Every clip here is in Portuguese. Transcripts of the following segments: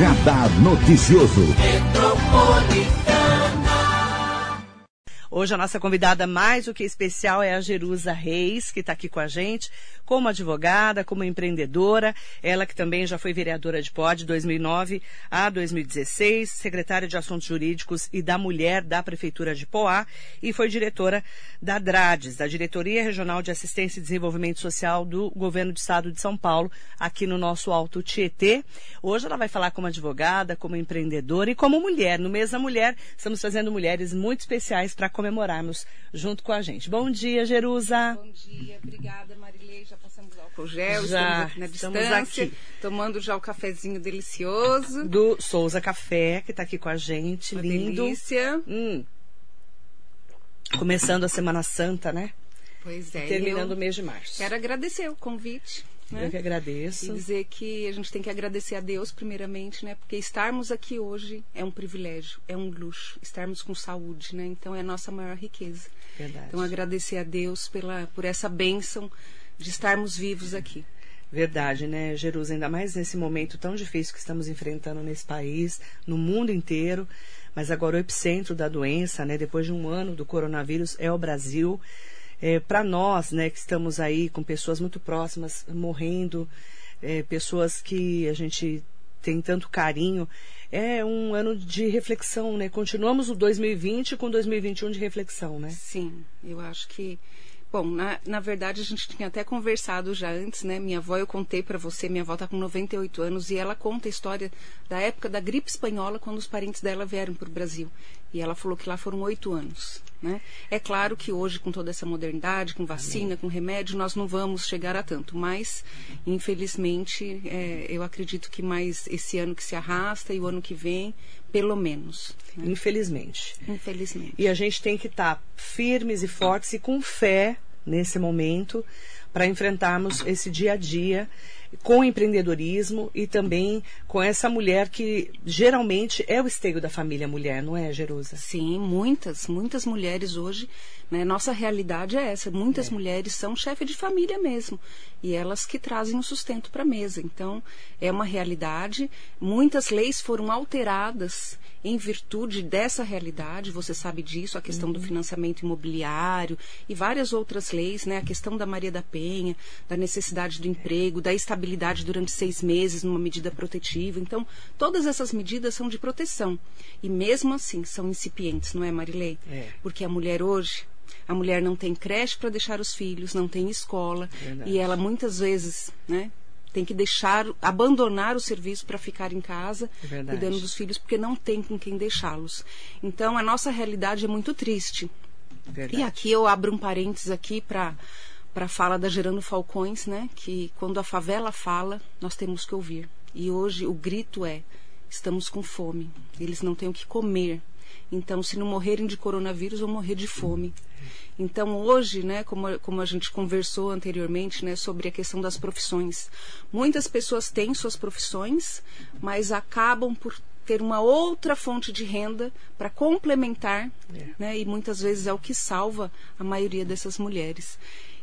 Radar Noticioso. Hoje a nossa convidada mais do que especial é a Jerusa Reis, que está aqui com a gente, como advogada, como empreendedora. Ela que também já foi vereadora de POD 2009 a 2016, secretária de Assuntos Jurídicos e da Mulher da Prefeitura de Poá e foi diretora da DRADES, da Diretoria Regional de Assistência e Desenvolvimento Social do Governo do Estado de São Paulo, aqui no nosso Alto Tietê. Hoje ela vai falar como advogada, como empreendedora e como mulher. No mês da mulher, estamos fazendo mulheres muito especiais para comemorarmos junto com a gente. Bom dia, Jerusa. Bom dia, obrigada, Marilei. Já passamos álcool gel, Já, estamos aqui na distância, aqui. tomando já o cafezinho delicioso. Do Souza Café, que está aqui com a gente. Uma lindo. delícia. Hum. Começando a Semana Santa, né? Pois é. Terminando o mês de março. Quero agradecer o convite. Né? Eu que agradeço. E dizer que a gente tem que agradecer a Deus primeiramente, né? Porque estarmos aqui hoje é um privilégio, é um luxo. Estarmos com saúde, né? Então é a nossa maior riqueza. Verdade. Então agradecer a Deus pela por essa bênção de estarmos vivos aqui. Verdade, né, Jerusa? Ainda mais nesse momento tão difícil que estamos enfrentando nesse país, no mundo inteiro. Mas agora o epicentro da doença, né, depois de um ano do coronavírus, é o Brasil. É, Para nós, né, que estamos aí com pessoas muito próximas morrendo, é, pessoas que a gente tem tanto carinho, é um ano de reflexão, né? Continuamos o 2020 com 2021 de reflexão, né? Sim, eu acho que. Bom, na, na verdade a gente tinha até conversado já antes, né? Minha avó, eu contei para você, minha avó tá com 98 anos e ela conta a história da época da gripe espanhola quando os parentes dela vieram para o Brasil. E ela falou que lá foram oito anos, né? É claro que hoje, com toda essa modernidade, com vacina, com remédio, nós não vamos chegar a tanto, mas infelizmente é, eu acredito que mais esse ano que se arrasta e o ano que vem, pelo menos. né? Infelizmente. Infelizmente. E a gente tem que estar firmes e fortes e com fé nesse momento para enfrentarmos esse dia a dia com empreendedorismo e também com essa mulher que geralmente é o esteio da família mulher, não é, Jerusa? Sim, muitas, muitas mulheres hoje, né, nossa realidade é essa. Muitas mulheres são chefe de família mesmo e elas que trazem o sustento para a mesa. Então, é uma realidade. Muitas leis foram alteradas em virtude dessa realidade. Você sabe disso, a questão do financiamento imobiliário e várias outras leis, né, a questão da Maria da Penha, da necessidade do emprego, da estabilidade durante seis meses numa medida protetiva. Então, todas essas medidas são de proteção e mesmo assim são incipientes, não é, Marilei? É. Porque a mulher hoje, a mulher não tem creche para deixar os filhos, não tem escola Verdade. e ela muitas vezes, né, tem que deixar, abandonar o serviço para ficar em casa É verdade. cuidando dos filhos porque não tem com quem deixá-los. Então a nossa realidade é muito triste. Verdade. E aqui eu abro um parênteses aqui para para a fala da Gerando Falcões, né? Que quando a favela fala, nós temos que ouvir. E hoje o grito é: estamos com fome. Eles não têm o que comer. Então, se não morrerem de coronavírus, vão morrer de fome. Então, hoje, né, como, como a gente conversou anteriormente, né, sobre a questão das profissões, muitas pessoas têm suas profissões, mas acabam por ter uma outra fonte de renda para complementar, É. né, e muitas vezes é o que salva a maioria dessas mulheres.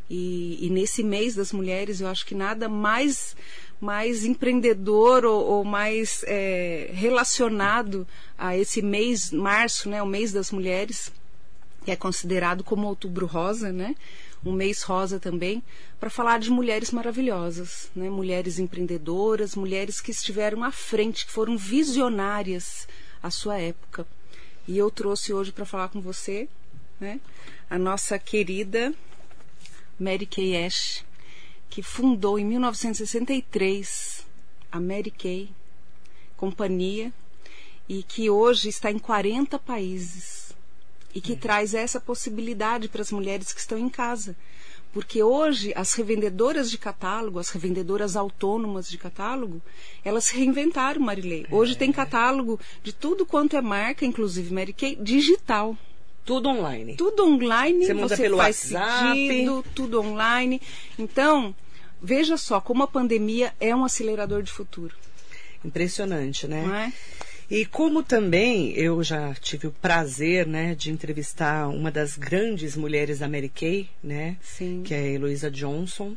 E, e nesse mês das mulheres, eu acho que nada mais mais empreendedor ou, ou mais é, relacionado a esse mês março, né, o mês das mulheres, que é considerado como outubro rosa, né? Um mês rosa também, para falar de mulheres maravilhosas, né? Mulheres empreendedoras, mulheres que estiveram à frente, que foram visionárias à sua época. E eu trouxe hoje para falar com você, né? A nossa querida Mary Kay Ash, que fundou em 1963 a Mary Kay Companhia e que hoje está em 40 países e que traz essa possibilidade para as mulheres que estão em casa. Porque hoje as revendedoras de catálogo, as revendedoras autônomas de catálogo, elas se reinventaram, Marilei. Hoje tem catálogo de tudo quanto é marca, inclusive Mary Kay, digital. Tudo online. Tudo online, Você manda você pelo faz WhatsApp. pedido, tudo online. Então, veja só como a pandemia é um acelerador de futuro, Impressionante, né? não é? E como também eu já tive o prazer, né, de entrevistar uma das grandes mulheres da Mary Kay, né, Sim. que é a Heloísa Johnson.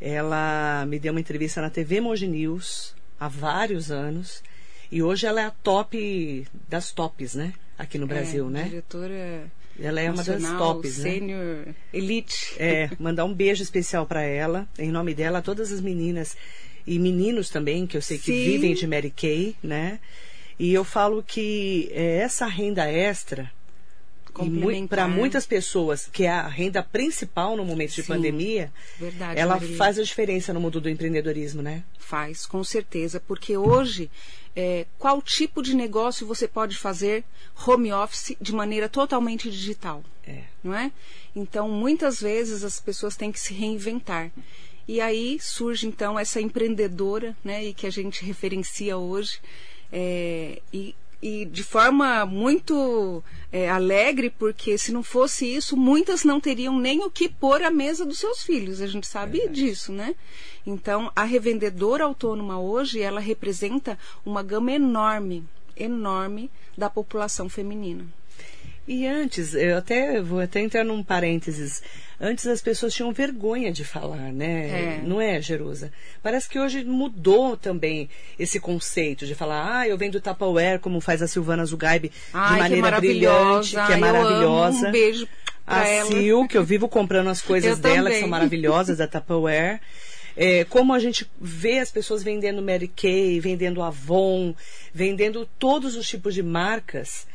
Ela me deu uma entrevista na TV Moji News há vários anos E hoje ela é a top das tops, né? Aqui no Brasil, é, né? Diretora ela é uma das tops, senior né? elite. É, mandar um beijo especial para ela, em nome dela, a todas as meninas e meninos também, que eu sei que Sim. vivem de Mary Kay, né? E eu falo que é, essa renda extra. Para muitas pessoas, que é a renda principal no momento de Sim, pandemia, Verdade, ela Marília. faz a diferença no mundo do empreendedorismo, né? Faz, com certeza, porque hoje, é, qual tipo de negócio você pode fazer home office de maneira totalmente digital? É. Não é? Então, muitas vezes as pessoas têm que se reinventar. E aí surge então essa empreendedora, né, e que a gente referencia hoje, é, e, e de forma muito é, alegre, porque se não fosse isso, muitas não teriam nem o que pôr à mesa dos seus filhos. A gente sabe disso, né? Então, a revendedora autônoma hoje, ela representa uma gama enorme, enorme da população feminina. E antes, eu até eu vou até entrar num parênteses. Antes as pessoas tinham vergonha de falar, né? É. Não é, Jerusa? Parece que hoje mudou também esse conceito de falar, ah, eu vendo Tupperware, como faz a Silvana Zugaib, de Ai, que maneira brilhante, maravilhosa. que é eu amo. maravilhosa. Um beijo pra a ela. Sil, que eu vivo comprando as coisas Eu dela, que também. são maravilhosas, da Tupperware. É, como a gente vê as pessoas vendendo Mary Kay, vendendo Avon, vendendo todos os tipos de marcas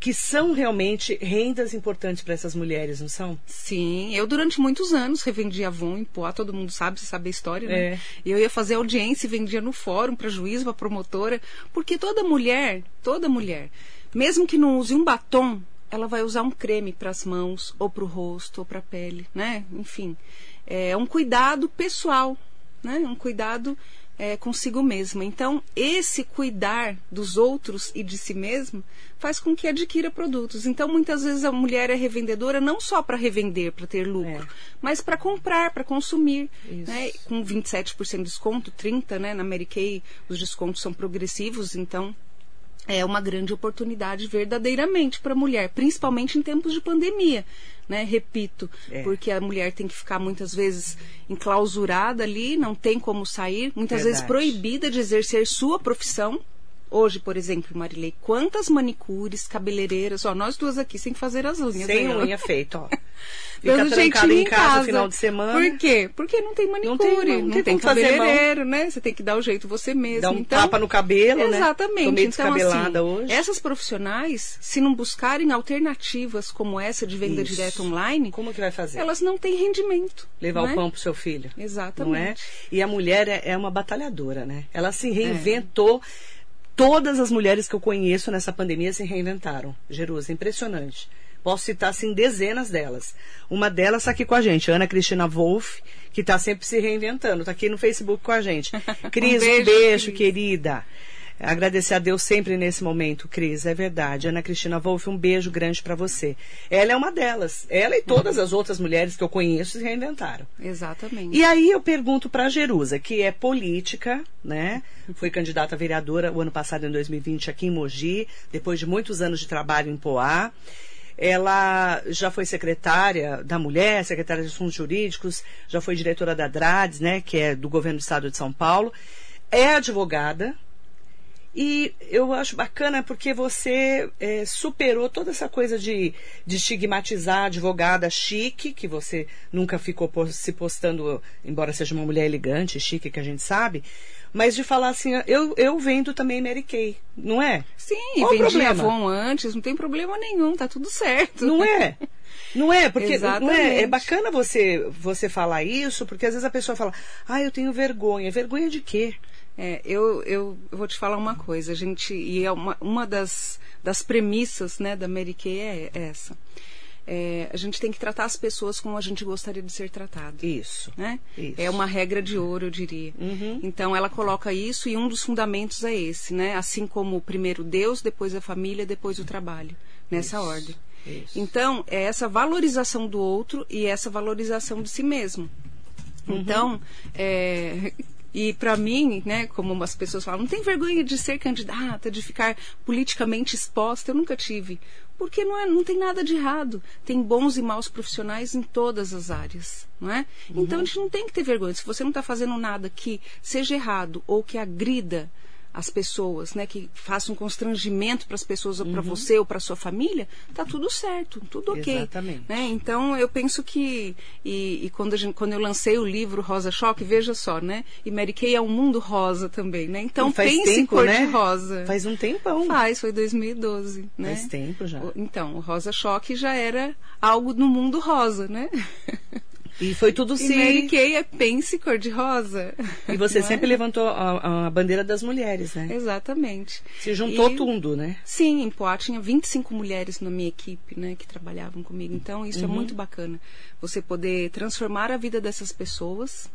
que são realmente rendas importantes para essas mulheres, não são? Sim, eu durante muitos anos revendia Avon em Poá, todo mundo sabe, você sabe a história, né? É. Eu ia fazer audiência e vendia no fórum para juiz, para promotora, porque toda mulher, toda mulher, mesmo que não use um batom, ela vai usar um creme para as mãos, ou para o rosto, ou para a pele, né? Enfim, é um cuidado pessoal, né? Um cuidado é, consigo mesma. Então, esse cuidar dos outros e de si mesma faz com que adquira produtos. Então, muitas vezes a mulher é revendedora não só para revender, para ter lucro, É. mas para comprar, para consumir. Né? Com 27% de desconto, 30%, né? Na Mary Kay os descontos são progressivos, então é uma grande oportunidade verdadeiramente para a mulher, principalmente em tempos de pandemia. Né? Repito, É. porque a mulher tem que ficar muitas vezes enclausurada ali, não tem como sair, muitas vezes Verdade. proibida de exercer sua profissão. Hoje, por exemplo, Marilei, quantas manicures, cabeleireiras, ó, nós duas aqui sem fazer as unhas. Sem ó. unha feita, ó. Fica Dando trancada em casa no final de semana. Por quê? Porque não tem manicure, Não tem- não tem fazer mão. cabeleireiro, né? Você tem que dar o jeito você mesmo. Dá um então, tapa no cabelo, né? Exatamente. Tô meio então, descabelada assim, hoje. essas profissionais, se não buscarem alternativas como essa de venda Isso. direta online, Como que vai fazer? elas não têm rendimento. Levar né? o pão pro seu filho. Exatamente. Não é? E a mulher é, é uma batalhadora, né? Ela se reinventou. Todas as mulheres que eu conheço nessa pandemia se reinventaram. Jerusa, impressionante. Posso citar, assim, dezenas delas. Uma delas está aqui com a gente, Ana Cristina Wolff, que está sempre se reinventando. Está aqui no Facebook com a gente. Cris, um beijo, beijo, Cris. querida. Agradecer a Deus sempre nesse momento, Cris, é verdade. Ana Cristina Wolff, um beijo grande para você. Ela é uma delas. Ela e todas as outras mulheres que eu conheço se reinventaram. Exatamente. E aí eu pergunto para a Jerusa, que é política, né? Foi candidata a vereadora o ano passado, em 2020, aqui em Mogi, depois de muitos anos de trabalho em Poá. Ela já foi secretária da Mulher, secretária de Assuntos Jurídicos, já foi diretora da DRADS, né? Que é do governo do estado de São Paulo. É advogada, e eu acho bacana porque você é, superou toda essa coisa de, de estigmatizar a advogada chique, que você nunca ficou se postando, embora seja uma mulher elegante, chique, que a gente sabe, mas de falar assim, eu, eu vendo também Mary Kay, não é? Sim, Qual vendi problema? Avon antes, não tem problema nenhum, tá tudo certo. Não é? Não é, porque não é, é bacana você, você falar isso, porque às vezes a pessoa fala, ah, eu tenho vergonha. Vergonha de quê? É, eu, eu, eu vou te falar uma coisa, a gente, e é uma, uma das, das premissas né, da Mary Kay é essa. É, a gente tem que tratar as pessoas como a gente gostaria de ser tratado. Isso. Né? Isso. É uma regra de ouro, eu diria. Uhum. Então ela coloca isso e um dos fundamentos é esse, né? Assim como primeiro Deus, depois a família, depois o trabalho, nessa Isso. ordem. Isso. Então, é essa valorização do outro e essa valorização de si mesmo. Uhum. Então, é, e para mim, né, como as pessoas falam, não tem vergonha de ser candidata, de ficar politicamente exposta. Eu nunca tive. Porque não, é, não tem nada de errado. Tem bons e maus profissionais em todas as áreas. Não é? Então a gente não tem que ter vergonha. Se você não está fazendo nada que seja errado ou que agrida as pessoas, né, que faça um constrangimento para as pessoas ou para você ou para sua família, tá tudo certo, tudo ok. Exatamente. Né? Então eu penso que e, e quando, gente, quando eu lancei o livro Rosa Choque, veja só, né? E Mary Kay é um mundo rosa também, né? Então faz pense tempo, em cor né? de rosa. Faz um tempão. Faz, foi 2012, né? Faz tempo já. Então, o Rosa Choque já era algo no mundo rosa, né? E foi tudo E sim. Mary Kay é pense cor de rosa. E você é? sempre levantou a, a bandeira das mulheres, né? Exatamente. Se juntou E- tudo, né? Sim, em Poá tinha 25 mulheres na minha equipe, né, que trabalhavam comigo. Então, isso é muito bacana. Você poder transformar a vida dessas pessoas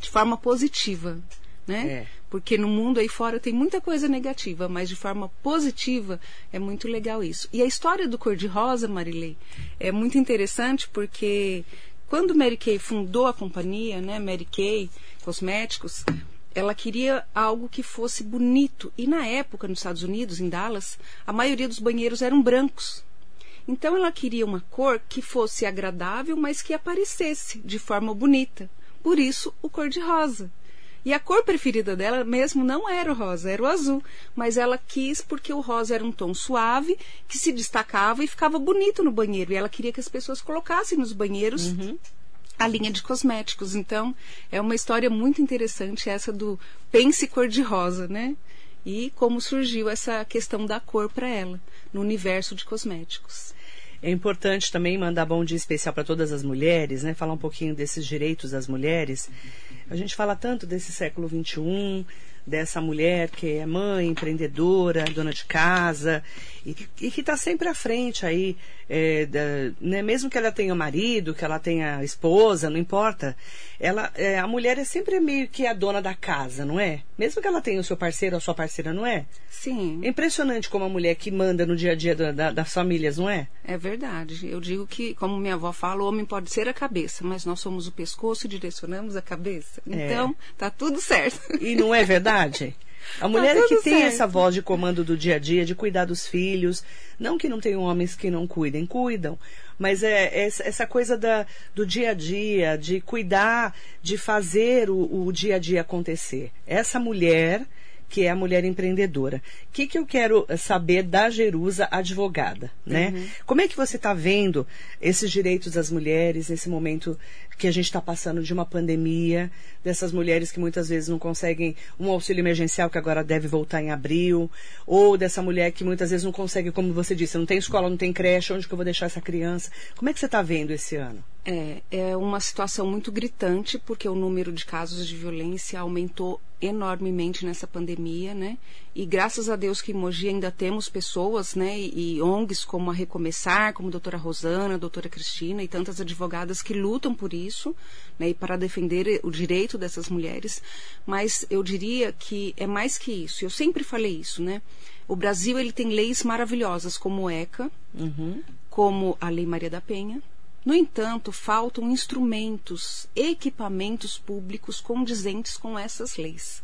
de forma positiva, né? É. Porque no mundo aí fora tem muita coisa negativa, mas de forma positiva é muito legal isso. E a história do Cor-de-Rosa, Marilei, é muito interessante porque quando Mary Kay fundou a companhia, né, Mary Kay Cosméticos, ela queria algo que fosse bonito. E na época, nos Estados Unidos, em Dallas, a maioria dos banheiros eram brancos. Então ela queria uma cor que fosse agradável, mas que aparecesse de forma bonita. Por isso, o cor-de-rosa. E a cor preferida dela mesmo não era o rosa, era o azul. Mas ela quis porque o rosa era um tom suave, que se destacava e ficava bonito no banheiro. E ela queria que as pessoas colocassem nos banheiros a linha de cosméticos. Então, é uma história muito interessante essa do pense cor-de-rosa, né? E como surgiu essa questão da cor para ela no universo de cosméticos. É importante também mandar bom dia especial para todas as mulheres, né? Falar um pouquinho desses direitos das mulheres. A gente fala tanto desse século XXI, dessa mulher que é mãe, empreendedora, dona de casa e, que- e que está sempre à frente aí, é, da- né? mesmo que ela tenha marido, que ela tenha esposa, não importa. Ela, é, a mulher é sempre meio que a dona da casa, não é? Mesmo que ela tenha o seu parceiro ou a sua parceira, não é? Sim, É impressionante como a mulher que manda no dia a dia da- da- das famílias, não é? é verdade. Eu digo que, como minha avó fala, o homem pode ser a cabeça, mas nós somos o pescoço e direcionamos a cabeça. É. Então, tá tudo certo. E não é verdade? A mulher é que tem certo. essa voz de comando do dia a dia, de cuidar dos filhos. Não que não tenham homens que não cuidem, cuidam. Mas é essa, essa coisa da, do dia a dia, de cuidar, de fazer o, o dia a dia acontecer. Essa mulher que é a mulher empreendedora. O que, que eu quero saber da Jerusa advogada, né? Como é que você está vendo esses direitos das mulheres nesse momento que a gente está passando de uma pandemia, dessas mulheres que muitas vezes não conseguem um auxílio emergencial que agora deve voltar em abril, ou dessa mulher que muitas vezes não consegue, como você disse, não tem escola, não tem creche, onde que eu vou deixar essa criança? Como é que você está vendo esse ano? É, é uma situação muito gritante, porque o número de casos de violência aumentou enormemente nessa pandemia, né? E graças a Deus que em Mogi ainda temos pessoas, né? E, e ONGs como a Recomeçar, como a doutora Rosana, a doutora Cristina e tantas advogadas que lutam por isso, né? E para defender o direito dessas mulheres. Mas eu diria que é mais que isso. Eu sempre falei isso, né? O Brasil ele tem leis maravilhosas como o ECA, como a Lei Maria da Penha. No entanto, faltam instrumentos, equipamentos públicos condizentes com essas leis.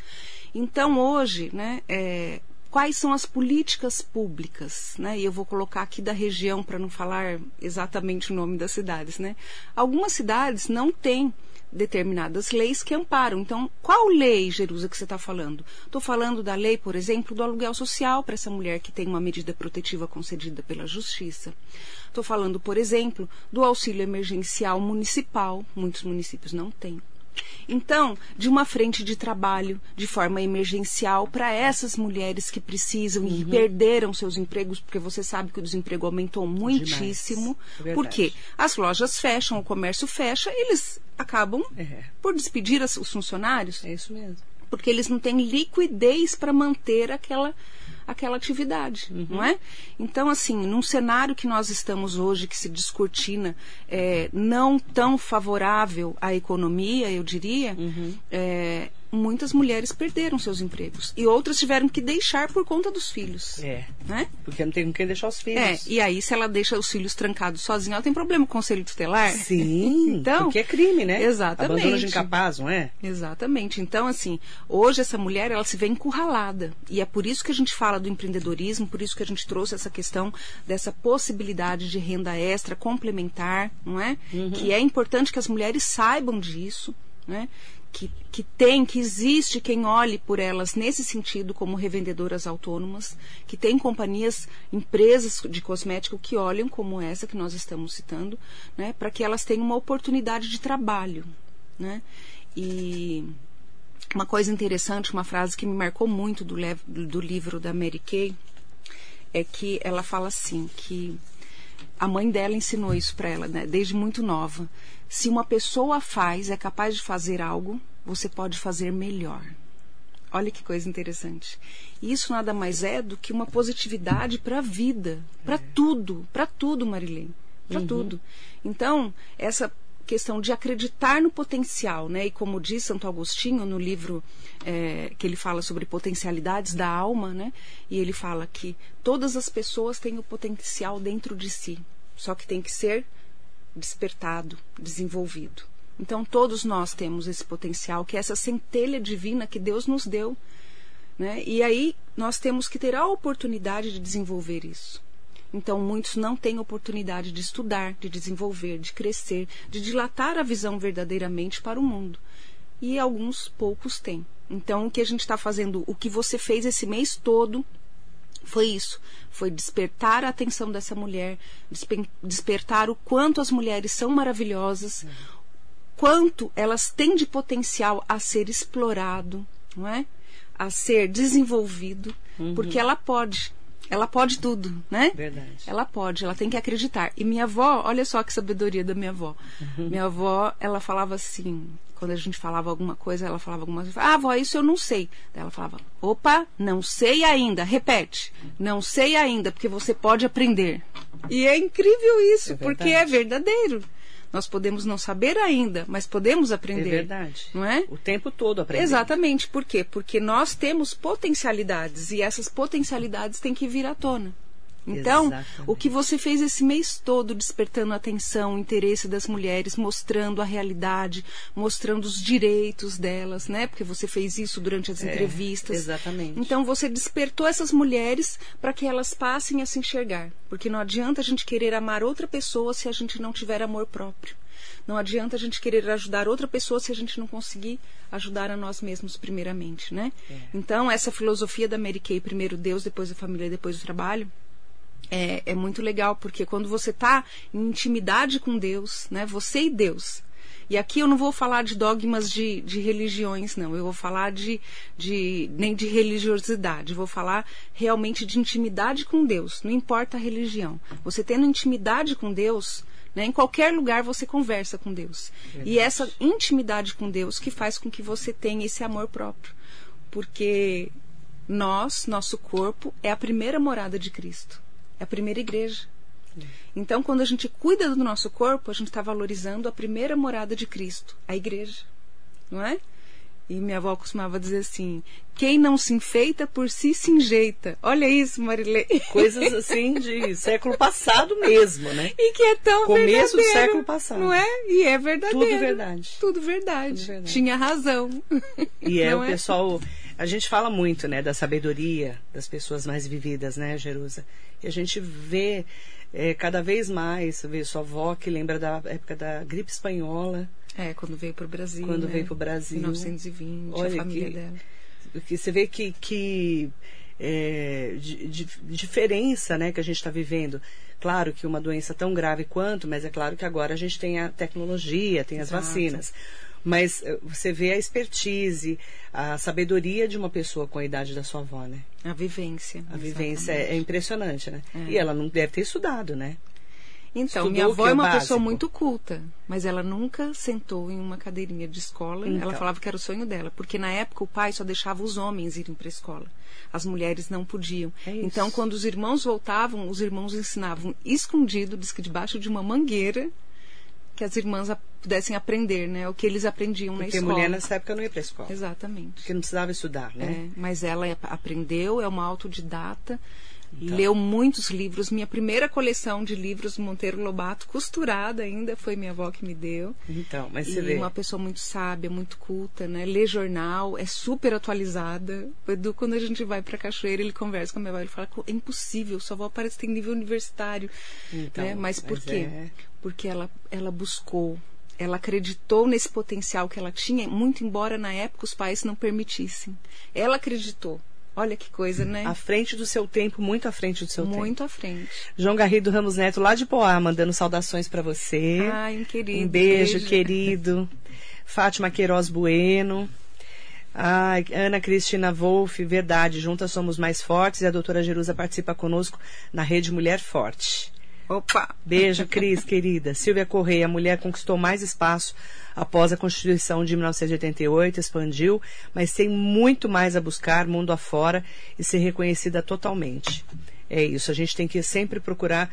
Então, hoje, né, é, quais são as políticas públicas? Né? E eu vou colocar aqui da região para não falar exatamente o nome das cidades. Né? Algumas cidades não têm determinadas leis que amparam. Então, qual lei, Jerusa, que você está falando? Estou falando da lei, por exemplo, do aluguel social para essa mulher que tem uma medida protetiva concedida pela Justiça. Estou falando, por exemplo, do auxílio emergencial municipal. Muitos municípios não têm. Então, de uma frente de trabalho de forma emergencial para essas mulheres que precisam e perderam seus empregos, porque você sabe que o desemprego aumentou muitíssimo. É verdade. porque as lojas fecham, o comércio fecha, eles acabam É. por despedir as- os funcionários, É isso mesmo. porque eles não têm liquidez para manter aquela aquela atividade, não é? Então, assim, num cenário que nós estamos hoje, que se descortina, é, não tão favorável à economia, eu diria, é, muitas mulheres perderam seus empregos e outras tiveram que deixar por conta dos filhos, É. né? Porque não tem com quem deixar os filhos. É, e aí se ela deixa os filhos trancados sozinha, ela tem problema com o conselho tutelar? Sim, Então, porque é crime, né? exatamente. Abandono de incapaz, não é? Exatamente. Então, assim, hoje essa mulher, ela se vê encurralada. E é por isso que a gente fala do empreendedorismo, por isso que a gente trouxe essa questão dessa possibilidade de renda extra complementar, não é? Que é importante que as mulheres saibam disso, né? Que, que tem, que existe quem olhe por elas nesse sentido como revendedoras autônomas, que tem companhias, empresas de cosmético que olham como essa que nós estamos citando, né? Para que elas tenham uma oportunidade de trabalho, né? E uma coisa interessante, uma frase que me marcou muito do, do livro da Mary Kay, é que ela fala assim, que a mãe dela ensinou isso para ela, né, desde muito nova. Se uma pessoa faz, é capaz de fazer algo, você pode fazer melhor. Olha que coisa interessante. Isso nada mais é do que uma positividade para a vida, para é. tudo, para tudo, Marilene, para uhum. tudo. Então, essa questão de acreditar no potencial, né? E como diz Santo Agostinho no livro é, que ele fala sobre potencialidades da alma, né? E ele fala que todas as pessoas têm o potencial dentro de si, só que tem que ser despertado, desenvolvido. Então todos nós temos esse potencial, que é essa centelha divina que Deus nos deu, né? E aí nós temos que ter a oportunidade de desenvolver isso. Então, muitos não têm oportunidade de estudar, de desenvolver, de crescer, de dilatar a visão verdadeiramente para o mundo. E alguns poucos têm. Então, o que a gente está fazendo, o que você fez esse mês todo, foi isso. Foi despertar a atenção dessa mulher, despertar o quanto as mulheres são maravilhosas, quanto elas têm de potencial a ser explorado, não é? A ser desenvolvido, uhum. porque ela pode. Ela pode tudo, né? Verdade. Ela pode, ela tem que acreditar. E minha avó, olha só que sabedoria da minha avó. Uhum. Minha avó, ela falava assim, quando a gente falava alguma coisa, ela falava alguma coisa, ah, avó, isso eu não sei. Daí ela falava, opa, não sei ainda, repete, não sei ainda, porque você pode aprender. E é incrível isso, é porque é verdadeiro. Nós podemos não saber ainda, mas podemos aprender. É verdade. Não é? O tempo todo aprender. Exatamente. Por quê? Porque nós temos potencialidades e essas potencialidades têm que vir à tona. Então, Exatamente. o que você fez esse mês todo, despertando a atenção, o interesse das mulheres, mostrando a realidade, mostrando os direitos delas, né? Porque você fez isso durante as é, entrevistas. Exatamente. Então, você despertou essas mulheres para que elas passem a se enxergar. Porque não adianta a gente querer amar outra pessoa se a gente não tiver amor próprio. Não adianta a gente querer ajudar outra pessoa se a gente não conseguir ajudar a nós mesmos primeiramente, né? É. Então, essa filosofia da Mary Kay, primeiro Deus, depois a família, depois o trabalho, é, é muito legal, porque quando você está em intimidade com Deus, né, você e Deus, e aqui eu não vou falar de dogmas de, de religiões, não. Eu vou falar de, de nem de religiosidade. vou falar realmente de intimidade com Deus. Não importa a religião. Você tendo intimidade com Deus, né, em qualquer lugar você conversa com Deus. Verdade. E essa intimidade com Deus que faz com que você tenha esse amor próprio. Porque nós, nosso corpo, é a primeira morada de Cristo. É a primeira igreja. Então, quando a gente cuida do nosso corpo, a gente está valorizando a primeira morada de Cristo, a igreja. Não é? E minha avó costumava dizer assim: quem não se enfeita por si se enjeita. Olha isso, Marilê. Coisas assim de século passado mesmo, né? E que é tão Começo do século passado. Não é? E é verdadeiro. Tudo verdade. Tudo verdade. Tudo verdade. Tinha razão. E é o é? pessoal. A gente fala muito, né, da sabedoria das pessoas mais vividas, né, Jerusa? E a gente vê é, cada vez mais, vê sua avó que lembra da época da gripe espanhola. É, quando veio para o Brasil. Quando né? veio para o Brasil. 1920, Olha, a família que, dela. Que você vê que, que é, de, de, diferença né, que a gente está vivendo. Claro que uma doença tão grave quanto, mas é claro que agora a gente tem a tecnologia, tem as Exato. vacinas. Mas eh, você vê a expertise, a sabedoria de uma pessoa com a idade da sua avó, né? A vivência. A exatamente. vivência é, é, impressionante, né? É. E ela não deve ter estudado, né? Então, Estudou minha avó é, é uma básico. pessoa muito culta, mas ela nunca sentou em uma cadeirinha de escola. Então. Ela falava que era o sonho dela, porque na época o pai só deixava os homens irem para a escola. As mulheres não podiam. É então, quando os irmãos voltavam, os irmãos ensinavam escondido, diz que debaixo de uma mangueira, que as irmãs pudessem aprender, né? O que eles aprendiam Porque na escola. Porque mulher nessa época não ia para a escola. Exatamente. Porque não precisava estudar, né? É, mas ela aprendeu, é uma autodidata, então. leu muitos livros. Minha primeira coleção de livros Monteiro Lobato, costurada ainda, foi minha avó que me deu. Então, mas você e vê. uma pessoa muito sábia, muito culta, né? Lê jornal, é super atualizada. O Edu, quando a gente vai para Cachoeira, ele conversa com a minha avó, ele fala, é impossível, sua avó parece que tem nível universitário. Então, né? Mas por mas quê? É... Porque ela, ela buscou ela acreditou nesse potencial que ela tinha, muito embora na época os pais não permitissem. Ela acreditou. Olha que coisa, né? À frente do seu tempo, muito à frente do seu muito tempo. Muito à frente. João Garrido Ramos Neto, lá de Poá, mandando saudações para você. Ai, querido. Um beijo, beijo. querido. Fátima Queiroz Bueno. Ai, Ana Cristina Wolff, verdade, juntas somos mais fortes e a doutora Jerusa participa conosco na Rede Mulher Forte. Opa! Beijo, Cris, querida. Silvia Correia, a mulher conquistou mais espaço após a Constituição de 1988, expandiu, mas tem muito mais a buscar mundo afora e ser reconhecida totalmente. É isso, a gente tem que sempre procurar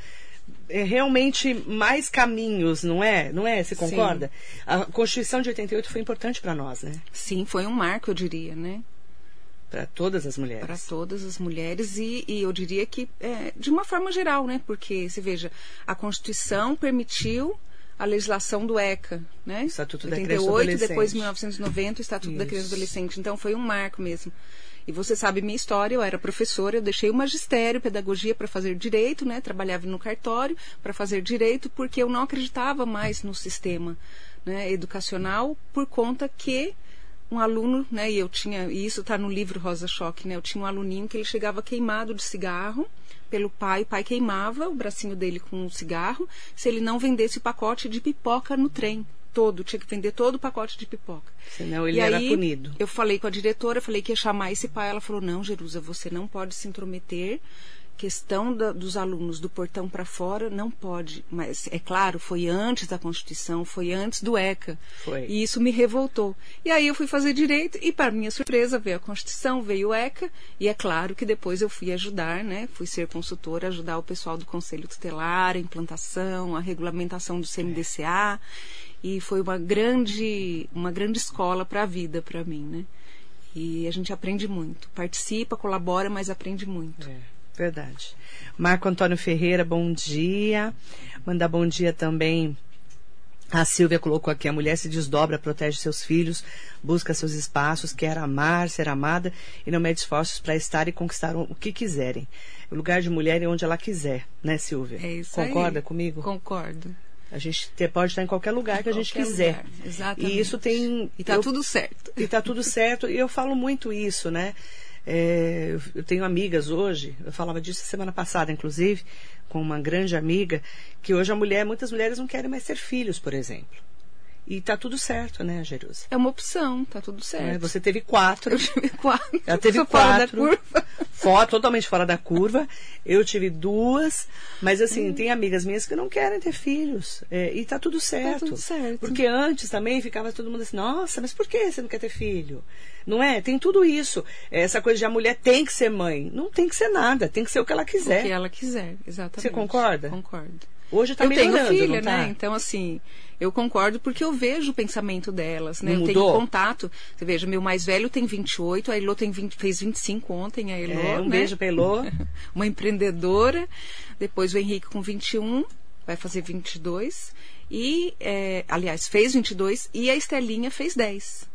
é, realmente mais caminhos, não é? Não é? Você concorda? Sim. A Constituição de 88 foi importante para nós, né? Sim, foi um marco, eu diria, né? Para todas as mulheres. Para todas as mulheres e, e eu diria que é, de uma forma geral, né? Porque, você veja, a Constituição permitiu a legislação do ECA, né? Estatuto 88, da Criança Adolescente. depois 1990, o Estatuto Isso. da Criança e Adolescente. Então foi um marco mesmo. E você sabe minha história, eu era professora, eu deixei o magistério, pedagogia para fazer direito, né? Trabalhava no cartório para fazer direito porque eu não acreditava mais no sistema né, educacional por conta que um aluno, né, e eu tinha, e isso está no livro Rosa Choque, né, eu tinha um aluninho que ele chegava queimado de cigarro pelo pai, o pai queimava o bracinho dele com um cigarro, se ele não vendesse o pacote de pipoca no trem, todo, tinha que vender todo o pacote de pipoca. Senão ele e era aí, punido. Eu falei com a diretora, falei que ia chamar esse pai, ela falou: "Não, Jerusa, você não pode se intrometer questão da, dos alunos do portão para fora não pode, mas é claro, foi antes da Constituição, foi antes do ECA. Foi. E isso me revoltou. E aí eu fui fazer direito e para minha surpresa veio a Constituição, veio o ECA e é claro que depois eu fui ajudar, né? Fui ser consultora, ajudar o pessoal do Conselho Tutelar, a implantação, a regulamentação do CMDCA e foi uma grande uma grande escola para a vida para mim, né? E a gente aprende muito, participa, colabora, mas aprende muito. É. Verdade. Marco Antônio Ferreira, bom dia. Mandar bom dia também. A Silvia colocou aqui: a mulher se desdobra, protege seus filhos, busca seus espaços, quer amar, ser amada e não mede esforços para estar e conquistar o que quiserem. O lugar de mulher é onde ela quiser, né, Silvia? É isso Concorda aí. comigo? Concordo. A gente pode estar em qualquer lugar que a gente quiser. Lugar. Exatamente. E isso tem. E está tudo certo. E está tudo certo. E eu falo muito isso, né? É, eu tenho amigas hoje, eu falava disso semana passada, inclusive, com uma grande amiga, que hoje a mulher, muitas mulheres não querem mais ter filhos, por exemplo. E tá tudo certo, né, Jerusa? É uma opção, tá tudo certo. É, você teve quatro. Eu tive quatro. Ela teve quatro. Fora, totalmente fora da curva. Eu tive duas. Mas assim, hum. tem amigas minhas que não querem ter filhos. É, e tá tudo certo. Tá tudo certo. Porque antes também ficava todo mundo assim, nossa, mas por que você não quer ter filho? Não é? Tem tudo isso. Essa coisa de a mulher tem que ser mãe. Não tem que ser nada, tem que ser o que ela quiser. O que ela quiser, exatamente. Você concorda? Concordo. Hoje está eu melhorando, tenho filha, tá? né? Então, assim, eu concordo porque eu vejo o pensamento delas, né? Não eu mudou? tenho contato. Você veja, meu mais velho tem 28, a Elô tem 20, fez 25 ontem, a Elô, é, um né? beijo pra Elô. Uma empreendedora. Depois o Henrique com 21, vai fazer 22. E, é, aliás, fez 22 e a Estelinha fez 10.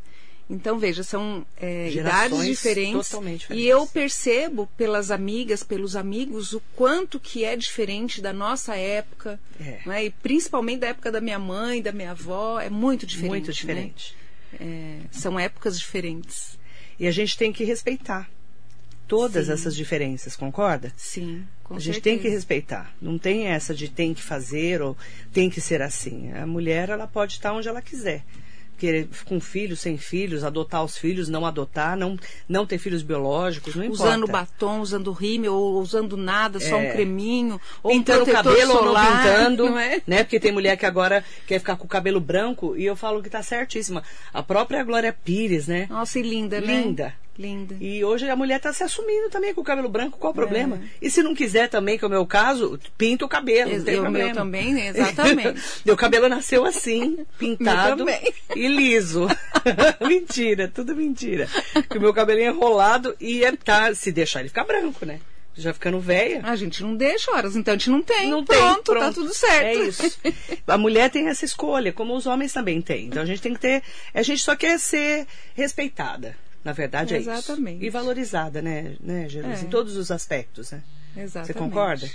Então, veja, são é, idades diferentes, totalmente diferentes. E eu percebo pelas amigas, pelos amigos, o quanto que é diferente da nossa época. É. Né? E principalmente da época da minha mãe, da minha avó. É muito diferente. Muito diferente. Né? É, são épocas diferentes. E a gente tem que respeitar todas Sim. essas diferenças, concorda? Sim, com A gente certeza. tem que respeitar. Não tem essa de tem que fazer ou tem que ser assim. A mulher, ela pode estar onde ela quiser querer com filhos, sem filhos, adotar os filhos, não adotar, não, não ter filhos biológicos, não importa. Usando batom, usando rímel, ou usando nada, só É. um creminho, ou Pintando um o cabelo ou não solar, pintando, não é? né? Porque tem mulher que agora quer ficar com o cabelo branco e eu falo que tá certíssima. A própria Glória Pires, né? Nossa, e linda, né? Linda. Linda. E hoje a mulher está se assumindo também com o cabelo branco, qual o problema? É. E se não quiser também, que é o meu caso, pinta o cabelo, não tem Eu, problema. meu também, exatamente. Meu cabelo nasceu assim, pintado e liso. mentira, tudo mentira. Que o meu cabelo é enrolado e é, tá, se deixar ele ficar branco, né? Já ficando velha. A gente não deixa horas, então a gente não tem. Não tem, pronto, tá pronto. tudo certo. É isso. A mulher tem essa escolha, como os homens também têm. Então a gente tem que ter. A gente só quer ser respeitada. Na verdade é isso. Exatamente. E valorizada, né, né, Jesus? É. Em todos os aspectos, né? Exatamente. Você concorda?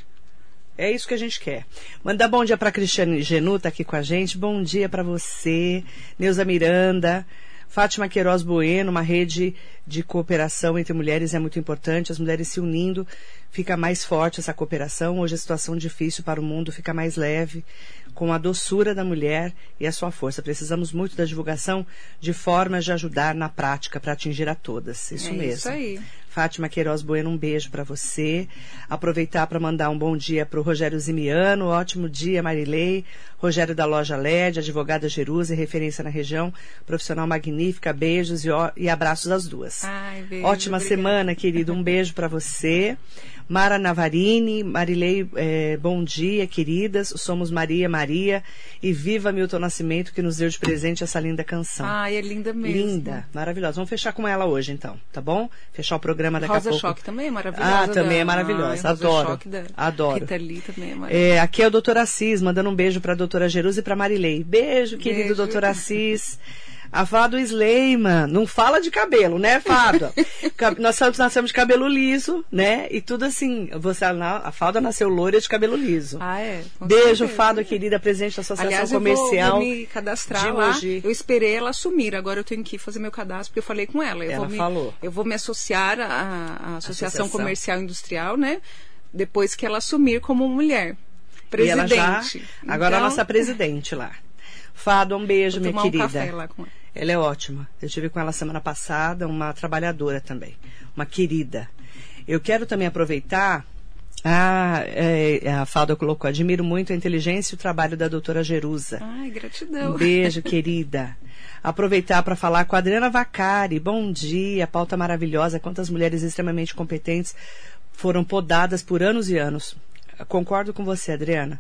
É isso que a gente quer. Mandar bom dia para Cristiane Genu, tá aqui com a gente. Bom dia para você, Neuza Miranda. Fátima Queiroz Bueno, uma rede de cooperação entre mulheres é muito importante, as mulheres se unindo, fica mais forte essa cooperação. Hoje a situação difícil para o mundo fica mais leve com a doçura da mulher e a sua força. Precisamos muito da divulgação de formas de ajudar na prática para atingir a todas. Isso é mesmo. Isso aí. Fátima Queiroz Bueno, um beijo para você. Aproveitar para mandar um bom dia para o Rogério Zimiano. Ótimo dia, Marilei. Rogério da Loja LED, advogada Jerusa, referência na região. Profissional magnífica. Beijos e, e abraços às duas. Ai, beijo, Ótima obrigada. semana, querido. Um beijo para você. Mara Navarini, Marilei, eh, bom dia, queridas. Somos Maria Maria e viva Milton Nascimento que nos deu de presente essa linda canção. Ai, é linda mesmo. Linda, maravilhosa. Vamos fechar com ela hoje, então, tá bom? Fechar o programa daqui Rosa a pouco. Choque também é maravilhosa. Ah, também é maravilhosa. Ai, Rosa Adoro. Choque da Adoro. Rita Lee também é maravilhosa. É, aqui é o doutor Assis, mandando um beijo para a doutora Jerusa e para Marilei. Beijo, querido Beijo. doutor Assis. A Fado Sleiman, não fala de cabelo, né, Fado? Nós nascemos de cabelo liso, né? E tudo assim. Você, a Fado nasceu loira de cabelo liso. Ah, é? Com Beijo, certeza. Fado, querida, presidente da Associação Aliás, eu vou, Comercial. vou me cadastrar de lá. Mogi. Eu esperei ela assumir. Agora eu tenho que fazer meu cadastro, porque eu falei com ela. Eu Ela vou me, falou. Eu vou me associar à, à Associação, Associação. Comercial Industrial, né? Depois que ela assumir como mulher. E ela Presidente. já, agora a Então, nossa presidente lá. Fado, um beijo, minha tomar um querida. café lá com ela. Ela é ótima. Eu tive com ela semana passada, uma trabalhadora também, uma querida. Eu quero também aproveitar. Ah, é, a Fada colocou, admiro muito a inteligência e o trabalho da doutora Jerusa. Ai, gratidão. Um beijo, querida. Aproveitar para falar com a Adriana Vacari. Bom dia, pauta maravilhosa. Quantas mulheres extremamente competentes foram podadas por anos e anos. Concordo com você, Adriana.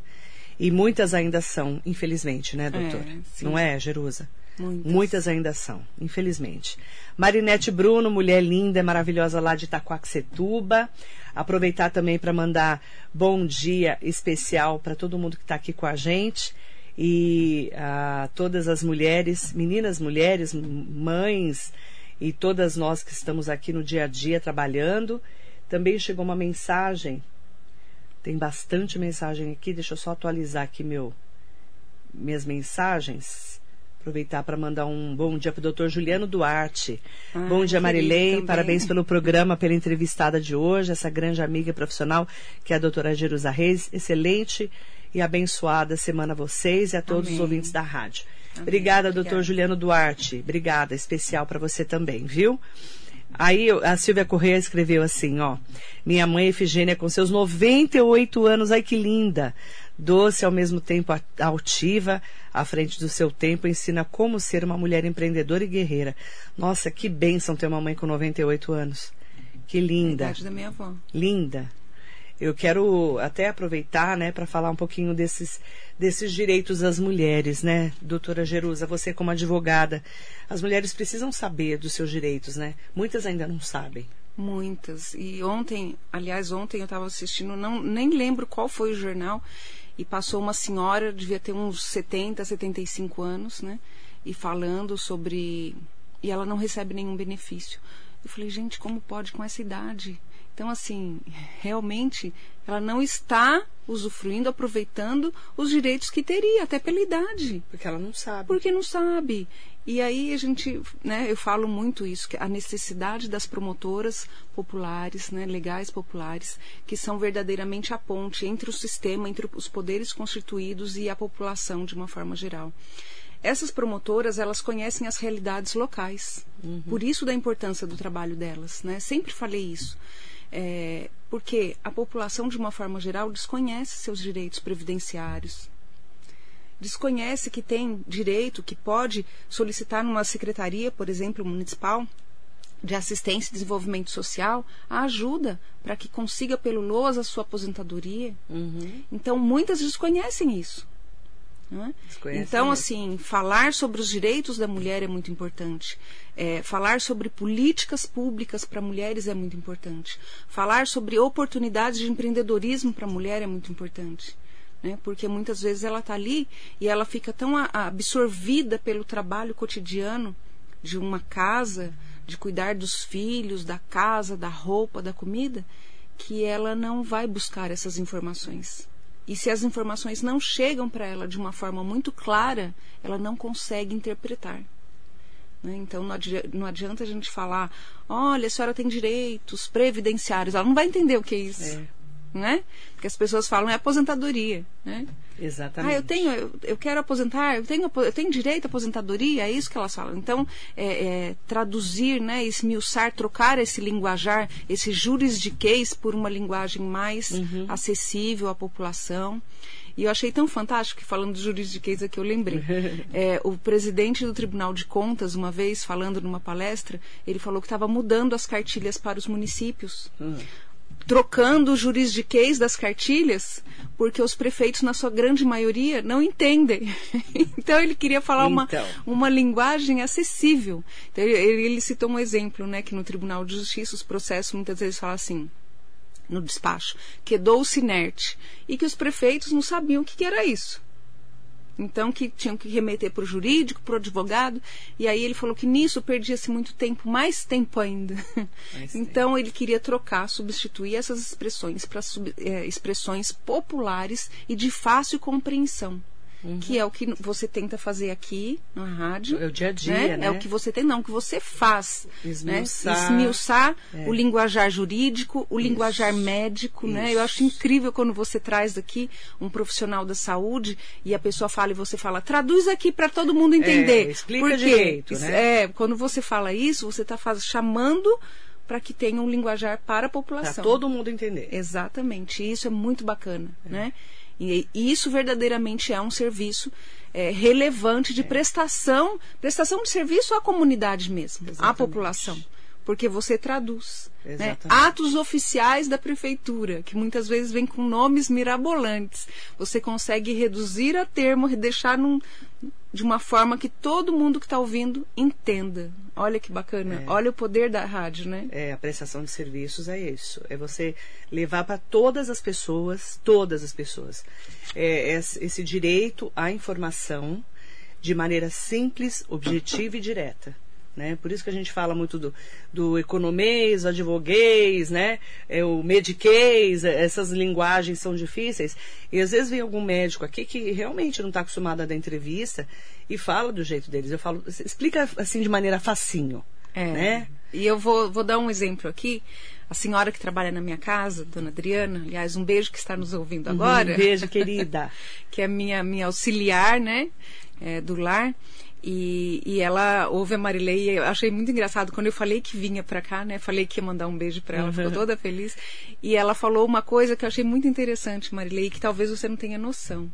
E muitas ainda são, infelizmente, né, doutora? sim. Não é, Jerusa? Muitas. Muitas ainda são, infelizmente. Marinete Bruno, mulher linda, maravilhosa lá de Itacoaxetuba. Aproveitar também para mandar bom dia especial para todo mundo que está aqui com a gente e a todas as mulheres, meninas, mulheres, mães e todas nós que estamos aqui no dia a dia trabalhando. Também chegou uma mensagem. Tem bastante mensagem aqui. Deixa eu só atualizar aqui meu minhas mensagens. Aproveitar para mandar um bom dia para o doutor Juliano Duarte. Ah, bom dia, Marilei. Parabéns pelo programa, pela entrevistada de hoje, essa grande amiga e profissional que é a doutora Jerusa Reis. Excelente e abençoada semana a vocês e a todos os Amém. ouvintes da rádio. Obrigada, doutor. Juliano Duarte. Obrigada, especial para você também, viu? Aí a Silvia Correia escreveu assim, ó. Minha mãe Efigênia com seus 98 anos, ai que linda. Doce ao mesmo tempo a- altiva, à frente do seu tempo, ensina como ser uma mulher empreendedora e guerreira. Nossa, que bênção ter uma mãe com 98 anos. Que linda. Idade da minha avó. Linda. Eu quero até aproveitar, né, para falar um pouquinho desses, desses direitos das mulheres, né, doutora Jerusa, você como advogada, as mulheres precisam saber dos seus direitos, né? Muitas ainda não sabem. Muitas. E ontem, aliás, ontem eu estava assistindo, não, nem lembro qual foi o jornal, e passou uma senhora, devia ter uns 70, 75 anos, né? E falando sobre. E ela não recebe nenhum benefício. Eu falei, gente, como pode com essa idade? Então, assim, realmente, ela não está usufruindo, aproveitando os direitos que teria, até pela idade Porque ela não sabe. porque não sabe. E aí a gente, né, eu falo muito isso, que a necessidade das promotoras populares, né, legais populares, que são verdadeiramente a ponte entre o sistema, entre os poderes constituídos e a população de uma forma geral. Essas promotoras, elas conhecem as realidades locais. Por isso da importância do trabalho delas, né? Sempre falei isso. É, porque a população, de uma forma geral, desconhece seus direitos previdenciários, desconhece que tem direito, que pode solicitar numa secretaria, por exemplo, municipal, de assistência e desenvolvimento social, a ajuda para que consiga pelo LOAS a sua aposentadoria. Uhum. Então, muitas desconhecem isso. Né? Então, assim, falar sobre os direitos da mulher é muito importante. É, falar sobre políticas públicas para mulheres é muito importante. Falar sobre oportunidades de empreendedorismo para a mulher é muito importante. Né? Porque muitas vezes ela está ali e ela fica tão absorvida pelo trabalho cotidiano de uma casa, de cuidar dos filhos, da casa, da roupa, da comida, que ela não vai buscar essas informações. E se as informações não chegam para ela de uma forma muito clara, ela não consegue interpretar. Né? Então não adianta, não adianta, a gente falar, olha, a senhora tem direitos previdenciários. Ela não vai entender o que é isso. É. Né? Porque as pessoas falam é aposentadoria. Né? Exatamente. Ah, eu tenho, eu, eu, quero aposentar, eu tenho, eu tenho direito à aposentadoria, é isso que elas falam. Então, é, é, traduzir, né, esmiuçar, trocar esse linguajar, esse juridiquês por uma linguagem mais uhum. acessível à população. E eu achei tão fantástico que, falando de juridiquês aqui, eu lembrei. É, o presidente do Tribunal de Contas, uma vez, falando numa palestra, ele falou que estava mudando as cartilhas para os municípios. Uhum trocando o juridiquês das cartilhas, porque os prefeitos, na sua grande maioria, não entendem. então ele queria falar então. uma, uma linguagem acessível. Então, ele, ele, citou um exemplo, né, que no Tribunal de Justiça os processos muitas vezes falam assim, no despacho, quedou-se inerte, e que os prefeitos não sabiam o que, que era isso. Então, que tinham que remeter para o jurídico, para o advogado. E aí ele falou que nisso perdia-se muito tempo, mais tempo ainda. então, ele queria trocar, substituir essas expressões para é, expressões populares e de fácil compreensão. Uhum. que é o que você tenta fazer aqui na rádio. É o dia a dia, né? né? É o que você tem, não, o que você faz. Esmiuçar. Né? Esmiuçar é. o linguajar jurídico, o Isso. linguajar médico, Isso. né? Eu acho incrível quando você traz aqui um profissional da saúde e a pessoa fala e você fala, traduz aqui para todo mundo entender. É, explica Por direito, né? É, quando você fala isso, você está chamando para que tenha um linguajar para a população. Para todo mundo entender. Exatamente. Isso é muito bacana, é. né? E isso verdadeiramente é um serviço é, relevante de é. prestação, prestação de serviço à comunidade mesmo, Exatamente. à população. Porque você traduz né? atos oficiais da prefeitura, que muitas vezes vêm com nomes mirabolantes. Você consegue reduzir a termo, deixar num, de uma forma que todo mundo que está ouvindo entenda. Olha que bacana. É. Olha o poder da rádio, né? É, a prestação de serviços é isso. É você levar para todas as pessoas, todas as pessoas, é, esse direito à informação de maneira simples, objetiva e direta. Né? Por isso que a gente fala muito do, do economês, advoguês, né? É, o mediquês, é, essas linguagens são difíceis. E às vezes vem algum médico aqui que realmente não está acostumado a dar entrevista e fala do jeito deles. Eu falo, explica assim de maneira facinho. É. Né? E eu vou, vou dar um exemplo aqui. A senhora que trabalha na minha casa, dona Adriana, aliás, um beijo que está nos ouvindo uhum, agora. Um beijo, querida. que é minha, minha auxiliar, né? É, do lar. E, e ela ouve a Marilei e eu achei muito engraçado quando eu falei que vinha para cá, né? Falei que ia mandar um beijo para ela, uhum. ficou toda feliz. E ela falou uma coisa que eu achei muito interessante, Marilei, que talvez você não tenha noção.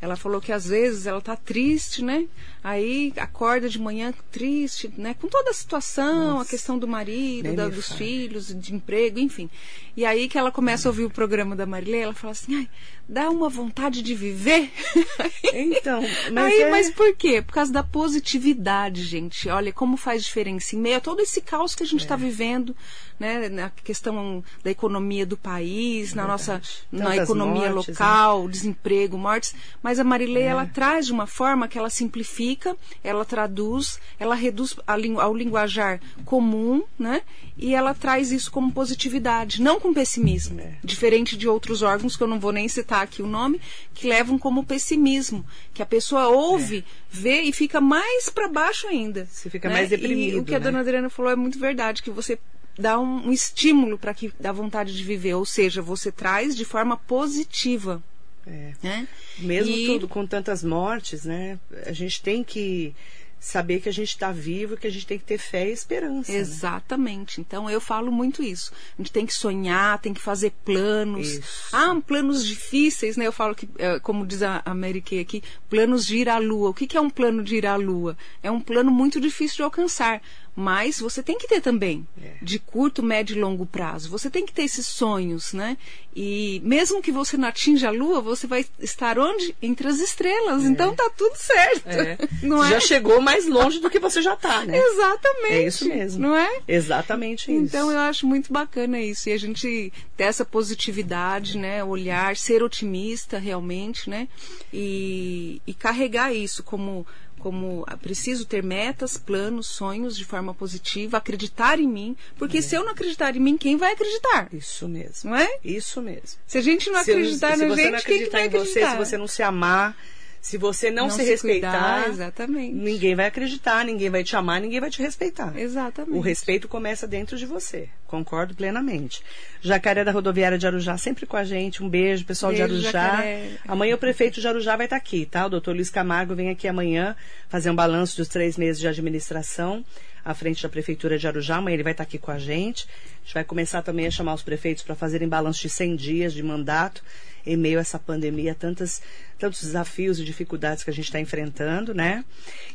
Ela falou que às vezes ela tá triste, né? Aí acorda de manhã triste, né? Com toda a situação, Nossa. a questão do marido, da, dos filhos, de emprego, enfim. E aí que ela começa a ouvir o programa da Marilei, ela fala assim, ai, dá uma vontade de viver. Então, mas aí, é... mas por quê? Por causa da positividade, gente. Olha como faz diferença em meio a todo esse caos que a gente está é. vivendo, né? Na questão da economia do país, é na nossa, na economia mortes, local, né? desemprego, mortes. Mas a Marilei, é. ela traz de uma forma que ela simplifica, ela traduz, ela reduz ao linguajar comum, né? E ela traz isso como positividade, não com pessimismo. É. Diferente de outros órgãos, que eu não vou nem citar aqui o nome, que levam como pessimismo. Que a pessoa ouve, é. vê e fica mais para baixo ainda. Você fica né? mais deprimido. E o que a né? dona Adriana falou é muito verdade, que você dá um, um estímulo para que dá vontade de viver, ou seja, você traz de forma positiva. É. Né? Mesmo e... tudo com tantas mortes, né? A gente tem que saber que a gente está vivo, que a gente tem que ter fé e esperança. Né? Exatamente. Né? Então eu falo muito isso. A gente tem que sonhar, tem que fazer planos. Isso. Ah, planos difíceis, né? Eu falo que, é, como diz a Mary Kay aqui, planos de ir à lua. O que é um plano de ir à lua? É um plano muito difícil de alcançar mas você tem que ter também é. de curto, médio e longo prazo. Você tem que ter esses sonhos, né? E mesmo que você não atinja a lua, você vai estar onde? Entre as estrelas. É. Então tá tudo certo. É. Não é? Já chegou mais longe do que você já tá, né? Exatamente. É isso mesmo. Não é? Exatamente isso. Então eu acho muito bacana isso. E a gente ter essa positividade, né? Olhar, ser otimista realmente, né? E, e carregar isso como como ah, preciso ter metas, planos, sonhos de forma positiva, acreditar em mim, porque se eu não acreditar em mim, quem vai acreditar? Isso mesmo. Não é? Isso mesmo. Se a gente não Se- acreditar se na gente, não quem que acreditar vai em você, acreditar? se você não se amar, se você não, se, respeitar, cuidar, exatamente. ninguém vai acreditar, ninguém vai te amar, ninguém vai te respeitar. Exatamente. O respeito começa dentro de você. Concordo plenamente. Jacaré da Rodoviária de Arujá, sempre com a gente. Um beijo, pessoal Beijo, de Arujá. Jacaré. Amanhã o prefeito de Arujá vai estar aqui, tá? O doutor Luiz Camargo vem aqui amanhã fazer um balanço dos três meses de administração à frente da Prefeitura de Arujá. Amanhã ele vai estar aqui com a gente. A gente vai começar também a chamar os prefeitos para fazerem balanço de 100 dias de mandato em meio a essa pandemia, tantas, tantos desafios e dificuldades que a gente está enfrentando, né?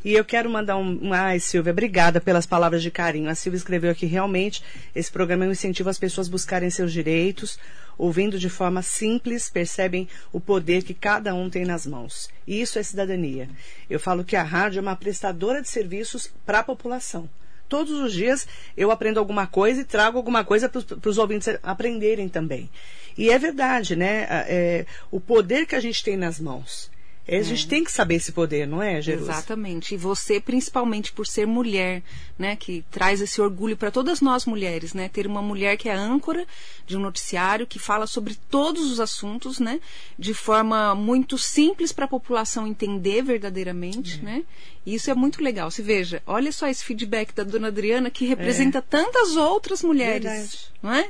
E eu quero mandar um. Ai, Silvia, obrigada pelas palavras de carinho. A Silvia escreveu aqui realmente esse programa é um incentivo às pessoas buscarem seus direitos, ouvindo de forma simples, percebem o poder que cada um tem nas mãos. E isso é cidadania. Eu falo que a rádio é uma prestadora de serviços para a população. Todos os dias eu aprendo alguma coisa e trago alguma coisa para os ouvintes aprenderem também. E é verdade, né? É, o poder que a gente tem nas mãos. É, A gente tem que saber esse poder, não é, Jerusa? Exatamente. E você, principalmente por ser mulher, né, que traz esse orgulho para todas nós mulheres, né, ter uma mulher que é âncora de um noticiário que fala sobre todos os assuntos, né, de forma muito simples para a população entender verdadeiramente, né? E isso é muito legal. Se veja, olha só esse feedback da dona Adriana que representa tantas outras mulheres, Verdade. não é?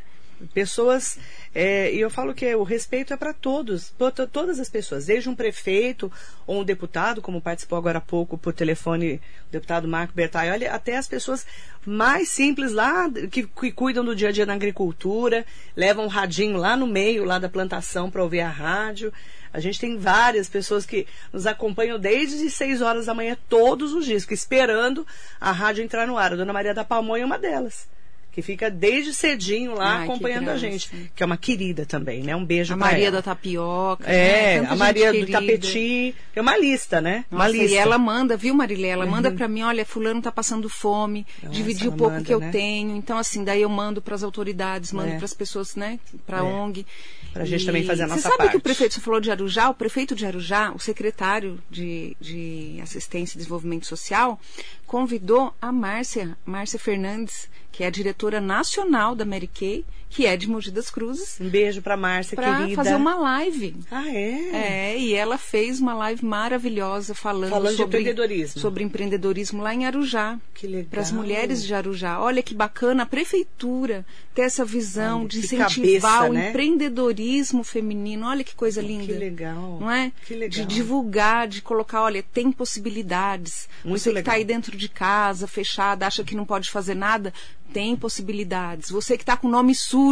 pessoas é, e eu falo que o respeito é para todos to- to- todas as pessoas desde um prefeito ou um deputado como participou agora há pouco por telefone o deputado Marco Bertai olha até as pessoas mais simples lá que, que cuidam do dia a dia na agricultura levam um radinho lá no meio lá da plantação para ouvir a rádio a gente tem várias pessoas que nos acompanham desde 6 horas da manhã todos os dias, esperando a rádio entrar no ar. A Dona Maria da Pamonha é uma delas que fica desde cedinho lá Ai, acompanhando a gente, que é uma querida também, né? Um beijo A pra Maria ela. da Tapioca, É, né? A Maria do querida. Tapeti, é uma lista, né? uma Nossa, lista. Uhum. E ela manda, viu, Marilé? Ela manda pra mim, olha, fulano tá passando fome, Nossa, dividir o pouco manda, que eu né? tenho. Então, assim, daí eu mando pras autoridades, mando É. pras pessoas, né? Pra É. ONG. Pra gente também fazer a nossa Você sabe parte. que o prefeito, você falou de Arujá, o prefeito de Arujá, o secretário de, de Assistência e Desenvolvimento Social, convidou a Márcia, Márcia Fernandes, que é a diretora nacional da Mary Kay, que é de Mogi das Cruzes, Um beijo pra Márcia, para querida. fazer uma live. Ah, é? É, e ela fez uma live maravilhosa falando, Falando de sobre empreendedorismo. sobre empreendedorismo lá em Arujá. Que legal. Para as mulheres de Arujá. Olha que bacana a prefeitura ter essa visão de incentivar cabeça, o né? empreendedorismo feminino. Olha que coisa linda. Que legal. Não é? Que legal. De divulgar, de colocar, olha, tem possibilidades. Muito Você que está aí dentro de casa, fechada, acha que não pode fazer nada, tem possibilidades. Você que está com nome sujo,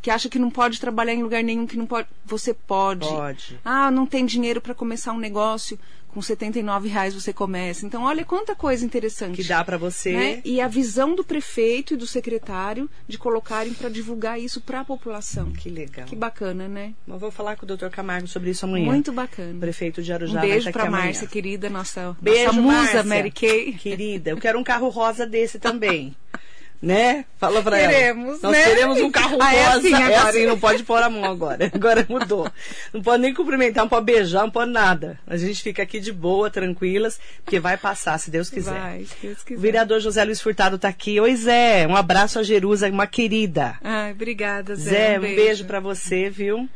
que acha que não pode trabalhar em lugar nenhum, que não pode, você pode. Pode. Ah, não tem dinheiro para começar um negócio. Com 79 reais você começa. Então, olha quanta coisa interessante. Que dá pra você. né? E a visão do prefeito e do secretário de colocarem para divulgar isso para a população. Que legal. Que bacana, né? Eu vou falar com o doutor Camargo sobre isso amanhã. Muito bacana. Prefeito de Arujá Um beijo estar para. Márcia, querida, nossa, Beijo, nossa musa Márcia. Mary Kay. Querida, eu quero um carro rosa desse também. Né? Fala pra Teremos, ela. Nós né? teremos um carro Ah, é rosa. assim é assim, não pode pôr a mão agora. Agora mudou. Não pode nem cumprimentar, não pode beijar, não pode nada. A gente fica aqui de boa, tranquilas, porque vai passar, se Deus quiser. Vai, se Deus O quiser. vereador José Luiz Furtado tá aqui. Oi, Zé. Um abraço a Jerusa, uma querida. Ai, obrigada, Zé. Zé, um beijo, pra você, viu?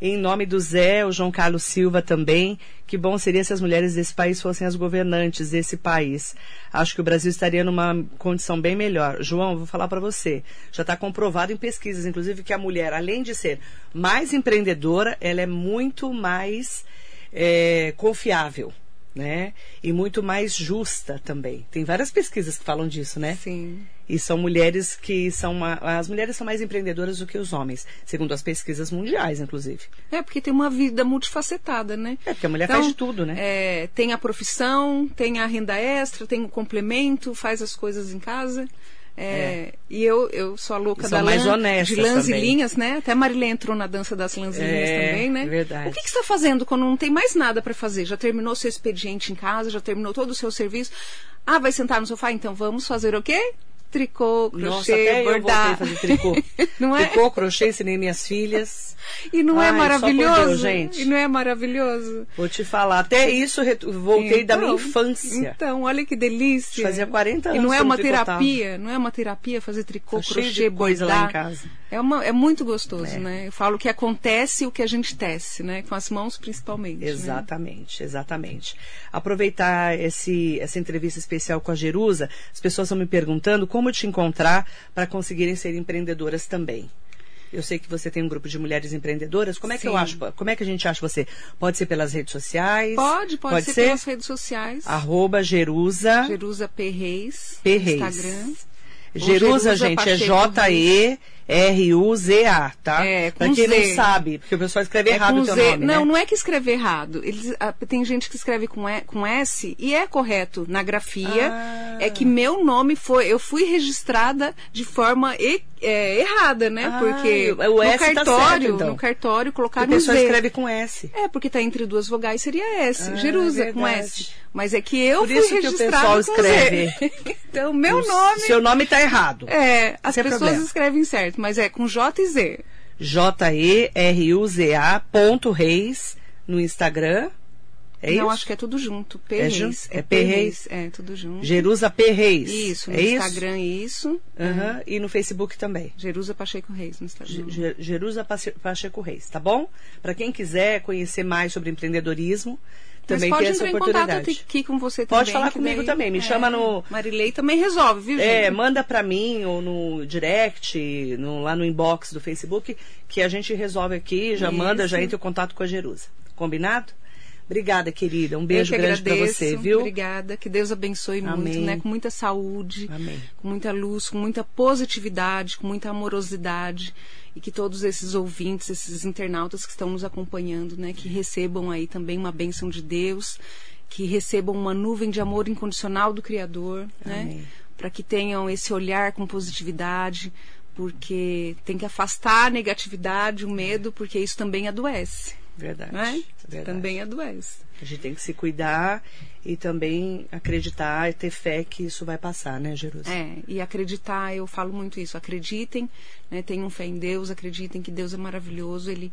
Em nome do Zé, o João Carlos Silva também. Que bom seria se as mulheres desse país fossem as governantes desse país. Acho que o Brasil estaria numa condição bem melhor. João, vou falar para você. Já está comprovado em pesquisas, inclusive, que a mulher, além de ser mais empreendedora, ela é muito mais é, confiável. Né? E muito mais justa também. Tem várias pesquisas que falam disso, né? Sim. E são mulheres que são. ma- As mulheres são mais empreendedoras do que os homens, segundo as pesquisas mundiais, inclusive. É, porque tem uma vida multifacetada, né? É, porque a mulher Então, faz de tudo, né? É, tem a profissão, tem a renda extra, tem o complemento, faz as coisas em casa. É, E eu, eu sou a louca da mais lã, honestas de lãs também. e linhas, né? Até a Marilê entrou na dança das lãs e linhas É, também, né? verdade. O que, que você está fazendo quando não tem mais nada para fazer? Já terminou seu expediente em casa, já terminou todo o seu serviço? Ah, vai sentar no sofá? Então vamos fazer o quê? Tricô, crochê, Nossa, até eu bordar. a fazer tricô. Não é? Tricô, crochê, ensinei minhas filhas. E não é Ai, por maravilhoso? Deus, gente. E não é maravilhoso? Vou te falar, até isso voltei da minha Então, infância. Então, olha que delícia. Fazia 40 E anos não que é eu não uma terapia, não é uma terapia fazer tricô, Tá cheio crochê, coisa bordar. lá em casa. É, uma, é muito gostoso, né? Eu falo que acontece o que a gente tece, né? Com as mãos principalmente. né? Exatamente, exatamente. Aproveitar esse, essa entrevista especial com a Jerusa, as pessoas estão me perguntando como te encontrar para conseguirem ser empreendedoras também. Eu sei que você tem um grupo de mulheres empreendedoras. Como é que eu Sim. acho? Como é que a gente acha você? Pode ser pelas redes sociais? Pode, pode, ser, pelas redes sociais. Arroba Jerusa Jerusa P. Reis. Instagram. Ou Jerusa, gente, é Pacheco J-E-R-U-Z-A, tá? É, com pra quem Z. não sabe, porque o pessoal escreve É errado o teu Z. nome, não, né? não é que escreve errado. Eles, ah, tem gente que escreve com, e, com S e é correto na grafia. Ah. É que meu nome foi. Eu fui registrada de forma e- é, errada, né? Ah, porque o no S tá certo, cartório, então. no cartório O colocaram um pessoal escreve com S. É, porque tá entre duas vogais seria S. Ah, Jerusa é com. S. Mas é que eu Por fui isso que o pessoal escreve. Então, meu O nome. Seu nome tá errado. É, as Sem pessoas problema. escrevem certo, mas é com J e Z. J-E-R-U-Z-A ponto Reis no Instagram. É não, isso? acho que é tudo junto. P. É Reis. junto? É P. Reis. É, tudo junto. Jerusa P. Reis. Isso, no é Instagram, isso. Isso? Aham, E no Facebook também. Jerusa Pacheco Reis no Instagram. Jerusa Pache- Pacheco Reis, tá bom? Para quem quiser conhecer mais sobre empreendedorismo, também pode tem essa entrar em contato oportunidade. aqui com você Pode também. falar que comigo daí- também, me chama no- Marilei também resolve, viu, gente? É, manda pra mim ou no direct, no- lá no inbox do Facebook, que a gente resolve aqui, já Isso. manda, já entra em contato com a Jerusa. Combinado? Obrigada, querida. Um beijo que grande pra agradeço, você, viu? Obrigada. Que Deus abençoe Amém. muito, né? Com muita saúde, Amém. com muita luz, com muita positividade, com muita amorosidade. E que todos esses ouvintes, esses internautas que estão nos acompanhando, né? Que recebam aí também uma bênção de Deus, que recebam uma nuvem de amor incondicional do Criador, né? Para que tenham esse olhar com positividade, porque tem que afastar a negatividade, o medo, porque isso também adoece, Verdade. né? verdade. Também adoece. A gente tem que se cuidar e também acreditar e ter fé que isso vai passar, né, Jerusa? É, e acreditar, eu falo muito isso, acreditem, né, tenham fé em Deus, acreditem que Deus é maravilhoso, ele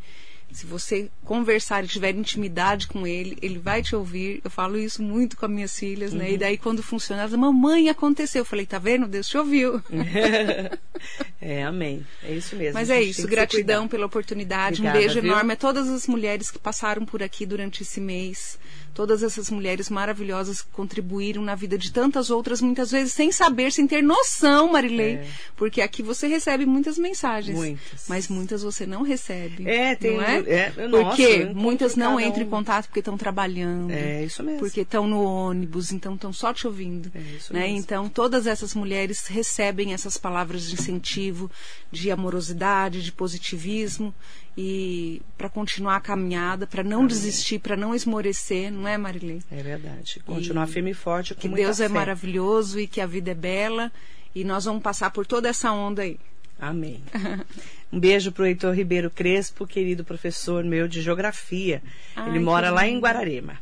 se você conversar e tiver intimidade com ele, ele vai te ouvir. Eu falo isso muito com as minhas filhas, né? E daí quando funciona, elas, mamãe, aconteceu. Eu falei, tá vendo? Deus te ouviu. é, amém. É isso mesmo. Mas A é isso, gratidão pela oportunidade. Obrigada, um beijo viu? enorme a todas as mulheres que passaram por aqui durante esse mês. Todas essas mulheres maravilhosas que contribuíram na vida de tantas outras, muitas vezes sem saber, sem ter noção, Marilei. É. Porque aqui você recebe muitas mensagens. Muitas. Mas muitas você não recebe. É, tem- Não é? É, nossa, porque eu encontro muitas não entram em contato porque estão trabalhando. É isso mesmo. Porque estão no ônibus, então estão só te ouvindo. É isso né? mesmo. Então, todas essas mulheres recebem essas palavras de incentivo, de amorosidade, de positivismo e para continuar a caminhada, para não desistir, para não esmorecer, não é, Marilei? É verdade. Continuar E firme e forte com Que Deus é fé. maravilhoso e que a vida é bela e nós vamos passar por toda essa onda aí. Amém. Um beijo pro Heitor Ribeiro Crespo, querido professor meu de geografia. Ai, Ele mora lá em. Guararema.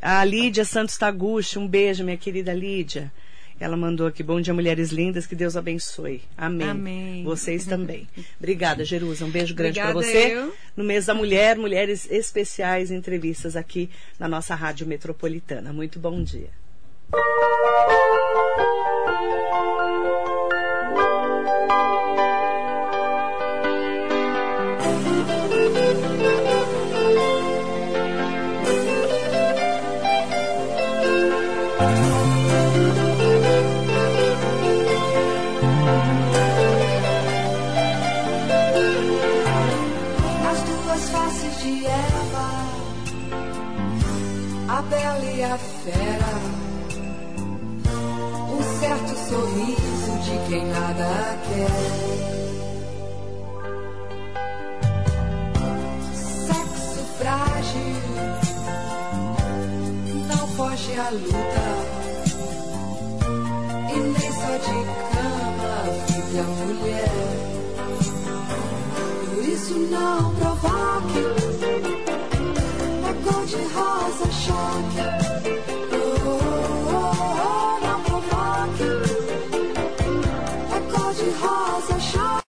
A Lídia Santos Taguchi, um beijo, minha querida Lídia. Ela mandou aqui, bom dia, mulheres lindas, que Deus abençoe. Amém. Amém. Vocês também. Obrigada, Jerusa. Um beijo grande para você. eu. No mês da mulher, mulheres especiais, entrevistas aqui na nossa Rádio Metropolitana. Muito bom dia.